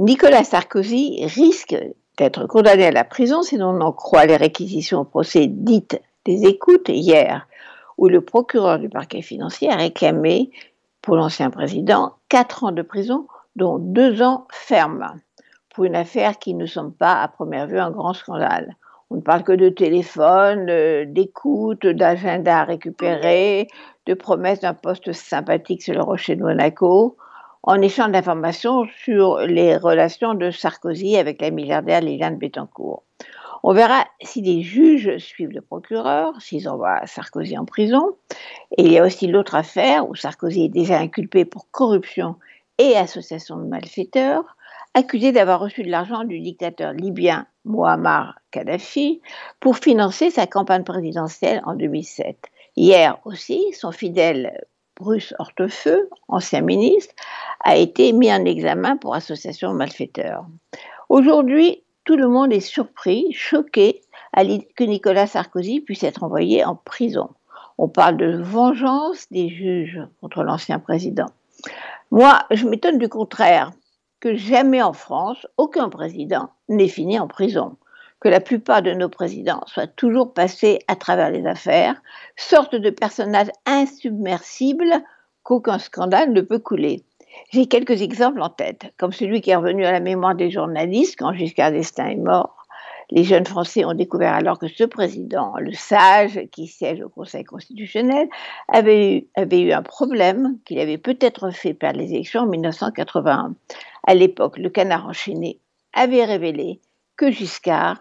Nicolas Sarkozy risque d'être condamné à la prison si l'on en croit les réquisitions au procès dites des écoutes hier, où le procureur du parquet financier a réclamé pour l'ancien président quatre ans de prison, dont deux ans fermes, pour une affaire qui ne semble pas à première vue un grand scandale. On ne parle que de téléphone, d'écoute, d'agenda récupéré, de promesses d'un poste sympathique sur le rocher de Monaco, en échange d'informations sur les relations de Sarkozy avec la milliardaire Liliane Bettencourt. On verra si les juges suivent le procureur, s'ils envoient Sarkozy en prison. Et il y a aussi l'autre affaire où Sarkozy est déjà inculpé pour corruption et association de malfaiteurs, accusé d'avoir reçu de l'argent du dictateur libyen Muammar Kadhafi pour financer sa campagne présidentielle en 2007. Hier aussi, son fidèle Bruce Hortefeux, ancien ministre, a été mis en examen pour association de malfaiteurs. Aujourd'hui, tout le monde est surpris, choqué à l'idée que Nicolas Sarkozy puisse être envoyé en prison. On parle de vengeance des juges contre l'ancien président. Moi, je m'étonne du contraire, que jamais en France, aucun président n'est fini en prison, que la plupart de nos présidents soient toujours passés à travers les affaires, sorte de personnages insubmersibles qu'aucun scandale ne peut couler. J'ai quelques exemples en tête, comme celui qui est revenu à la mémoire des journalistes quand Giscard d'Estaing est mort. Les jeunes Français ont découvert alors que ce président, le sage qui siège au Conseil constitutionnel, avait eu, avait eu un problème qu'il avait peut-être fait perdre les élections en 1981. À l'époque, le canard enchaîné avait révélé que Giscard,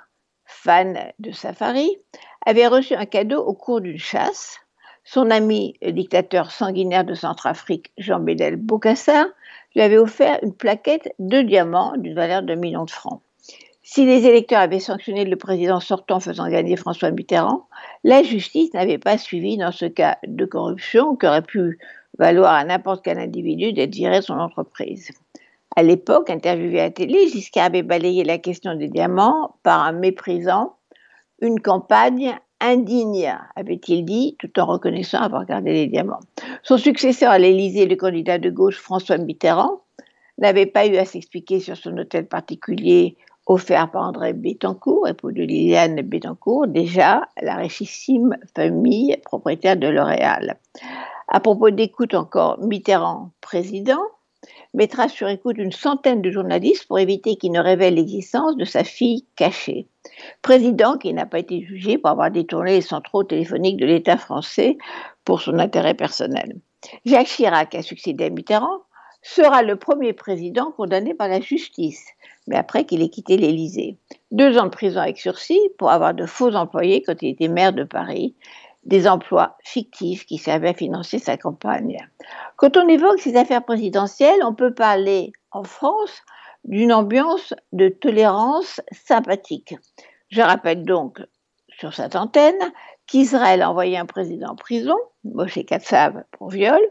fan de safari, avait reçu un cadeau au cours d'une chasse son ami dictateur sanguinaire de Centrafrique, Jean Bédel Bokassa, lui avait offert une plaquette de diamants d'une valeur de millions de francs. Si les électeurs avaient sanctionné le président sortant faisant gagner François Mitterrand, la justice n'avait pas suivi dans ce cas de corruption qui aurait pu valoir à n'importe quel individu d'être viré de son entreprise. À l'époque, interviewé à la télé, Giscard avait balayé la question des diamants par un méprisant, une campagne indigne, avait-il dit, tout en reconnaissant avoir gardé les diamants. Son successeur à l'Élysée, le candidat de gauche François Mitterrand, n'avait pas eu à s'expliquer sur son hôtel particulier offert par André Bettencourt, époux de Liliane Bettencourt, déjà la richissime famille propriétaire de L'Oréal. À propos d'écoute encore, Mitterrand, président, mettra sur écoute une centaine de journalistes pour éviter qu'ils ne révèlent l'existence de sa fille cachée. Président qui n'a pas été jugé pour avoir détourné les centraux téléphoniques de l'État français pour son intérêt personnel. Jacques Chirac a succédé à Mitterrand, sera le premier président condamné par la justice, mais après qu'il ait quitté l'Élysée. Deux ans de prison avec sursis pour avoir de faux employés quand il était maire de Paris des emplois fictifs qui servaient à financer sa campagne. Quand on évoque ces affaires présidentielles, on peut parler en France d'une ambiance de tolérance sympathique. Je rappelle donc sur cette antenne qu'Israël a envoyé un président en prison, Moshe Katsav pour viol,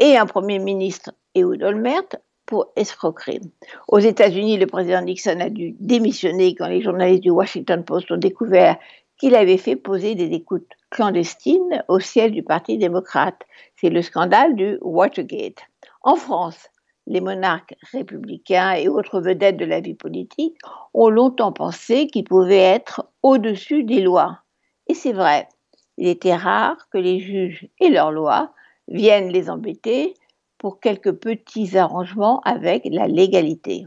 et un premier ministre, Ehud Olmert, pour escroquerie. Aux États-Unis, le président Nixon a dû démissionner quand les journalistes du Washington Post ont découvert qu'il avait fait poser des écoutes clandestines au ciel du Parti démocrate. C'est le scandale du Watergate. En France, les monarques républicains et autres vedettes de la vie politique ont longtemps pensé qu'ils pouvaient être au-dessus des lois. Et c'est vrai, il était rare que les juges et leurs lois viennent les embêter pour quelques petits arrangements avec la légalité.